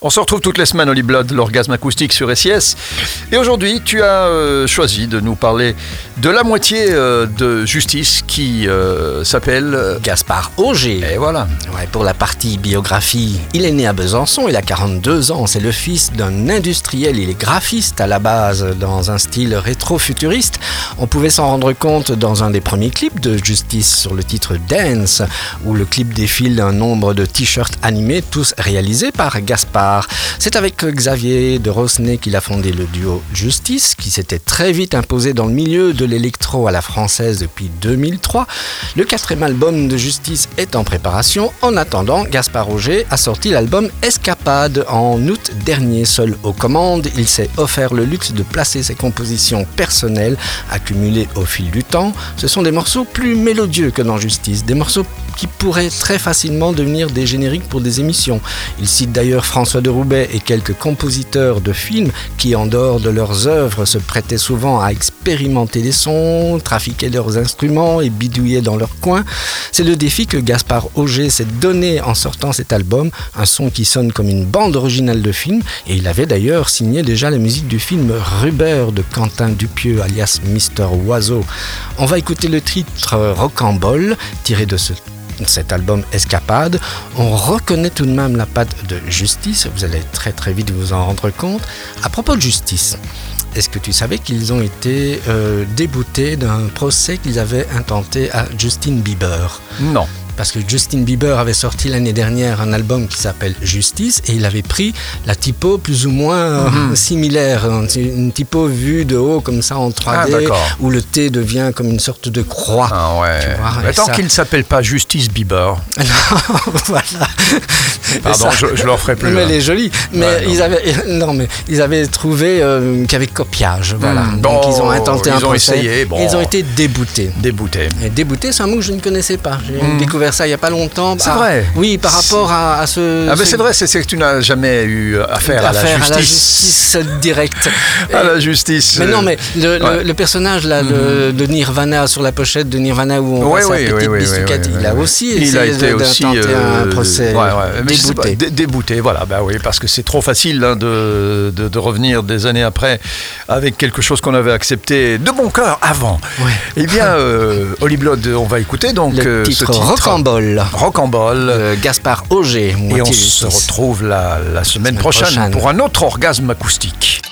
On se retrouve toutes les semaines, Holly Blood, l'orgasme acoustique sur SIS. Et aujourd'hui, tu as euh, choisi de nous parler de la moitié euh, de Justice qui euh, s'appelle Gaspard Auger. Et voilà. Ouais, pour la partie biographie, il est né à Besançon, il a 42 ans, c'est le fils d'un industriel, il est graphiste à la base dans un style rétro-futuriste. On pouvait s'en rendre compte dans un des premiers clips de Justice sur le titre Dance, où le clip défile un nombre de t-shirts animés, tous réalisés par Gaspard. C'est avec Xavier de Rosnay qu'il a fondé le duo Justice, qui s'était très vite imposé dans le milieu de l'électro à la française depuis 2003. Le quatrième album de Justice est en préparation. En attendant, Gaspard Auger a sorti l'album Escapade en août dernier. Seul aux commandes, il s'est offert le luxe de placer ses compositions personnelles accumulées au fil du temps. Ce sont des morceaux plus mélodieux que dans Justice, des morceaux qui pourraient très facilement devenir des génériques pour des émissions. Il cite d'ailleurs François de Roubaix et quelques compositeurs de films qui, en dehors de leurs œuvres, se prêtaient souvent à expérimenter les sons, trafiquer leurs instruments et bidouiller dans leur coin. C'est le défi que Gaspard Auger s'est donné en sortant cet album, un son qui sonne comme une bande originale de film, et il avait d'ailleurs signé déjà la musique du film Rubber de Quentin Dupieux, alias Mister Oiseau. On va écouter le titre Rocambole, tiré de ce cet album Escapade, on reconnaît tout de même la patte de Justice, vous allez très très vite vous en rendre compte. À propos de Justice, est-ce que tu savais qu'ils ont été euh, déboutés d'un procès qu'ils avaient intenté à Justin Bieber? Non. Parce que Justin Bieber avait sorti l'année dernière un album qui s'appelle Justice et il avait pris la typo plus ou moins euh, Mhm. similaire, hein. C'est une typo vue de haut comme ça en 3D Ah, où le T devient comme une sorte de croix. Ah ouais. Mais tant ça- qu'il ne s'appelle pas Justice Bieber. voilà. Pardon, Ça- je, je le referai plus. mais hein. elle est jolie. Mais Ouais, non. ils avaient non mais ils avaient trouvé euh, qu'il y avait copiage. Voilà. Hmm, Donc bon, ils ont intenté ils un ont procès. essayé, bon. Ils ont été déboutés. Débouté. Et débouté, c'est un mot que je ne connaissais pas. J'ai Hmm. découvert ça il n'y a pas longtemps. C'est vrai. Oui, par rapport à, à ce. Ah mais ce- c'est vrai, c'est que tu n'as jamais eu affaire à la justice. justice directe. À la justice. Mais non, euh, mais le, le- ouais. le personnage là de, de Nirvana sur la pochette de Nirvana où on Ouais, voit sa ouais, ouais, il a aussi il a été aussi euh, un procès sais pas, débouté. dé- débouté voilà bah oui parce que c'est trop facile hein, de, de, de revenir des années après avec quelque chose qu'on avait accepté de bon cœur avant eh bien euh, Blood on va écouter donc Le euh, titre, ce titre Rocambole. Rocambole Euh, Gaspard Auger, et on se retrouve la, la semaine, Semaine prochaine, prochaine. pour un autre orgasme acoustique